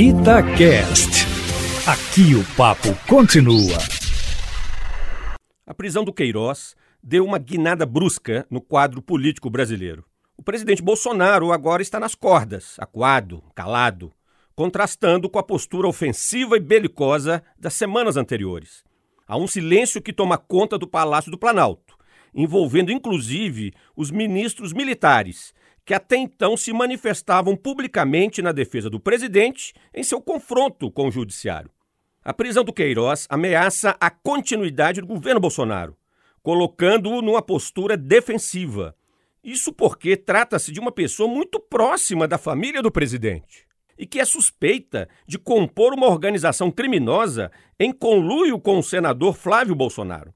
Itacast. Aqui o papo continua. A prisão do Queiroz deu uma guinada brusca no quadro político brasileiro. O presidente Bolsonaro agora está nas cordas, acuado, calado, contrastando com a postura ofensiva e belicosa das semanas anteriores. Há um silêncio que toma conta do Palácio do Planalto, envolvendo inclusive os ministros militares, que até então se manifestavam publicamente na defesa do presidente em seu confronto com o judiciário. A prisão do Queiroz ameaça a continuidade do governo Bolsonaro, colocando-o numa postura defensiva. Isso porque trata-se de uma pessoa muito próxima da família do presidente e que é suspeita de compor uma organização criminosa em conluio com o senador Flávio Bolsonaro.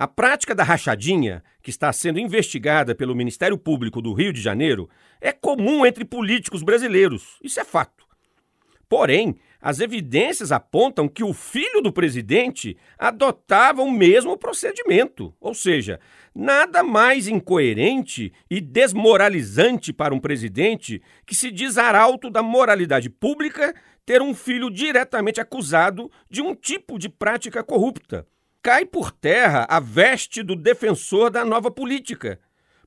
A prática da rachadinha, que está sendo investigada pelo Ministério Público do Rio de Janeiro, é comum entre políticos brasileiros. Isso é fato. Porém, as evidências apontam que o filho do presidente adotava o mesmo procedimento, ou seja, nada mais incoerente e desmoralizante para um presidente que se diz arauto da moralidade pública ter um filho diretamente acusado de um tipo de prática corrupta cai por terra a veste do defensor da nova política,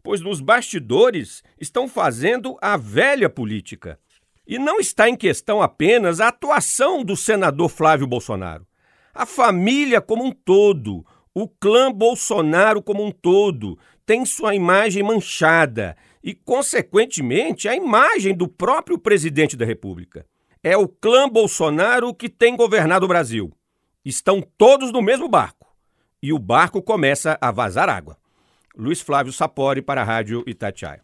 pois nos bastidores estão fazendo a velha política. E não está em questão apenas a atuação do senador Flávio Bolsonaro. A família como um todo, o clã Bolsonaro como um todo, tem sua imagem manchada e, consequentemente, a imagem do próprio presidente da República. É o clã Bolsonaro que tem governado o Brasil. Estão todos no mesmo barco e o barco começa a vazar água. Luiz Flávio Sapori para a Rádio Itatiaia.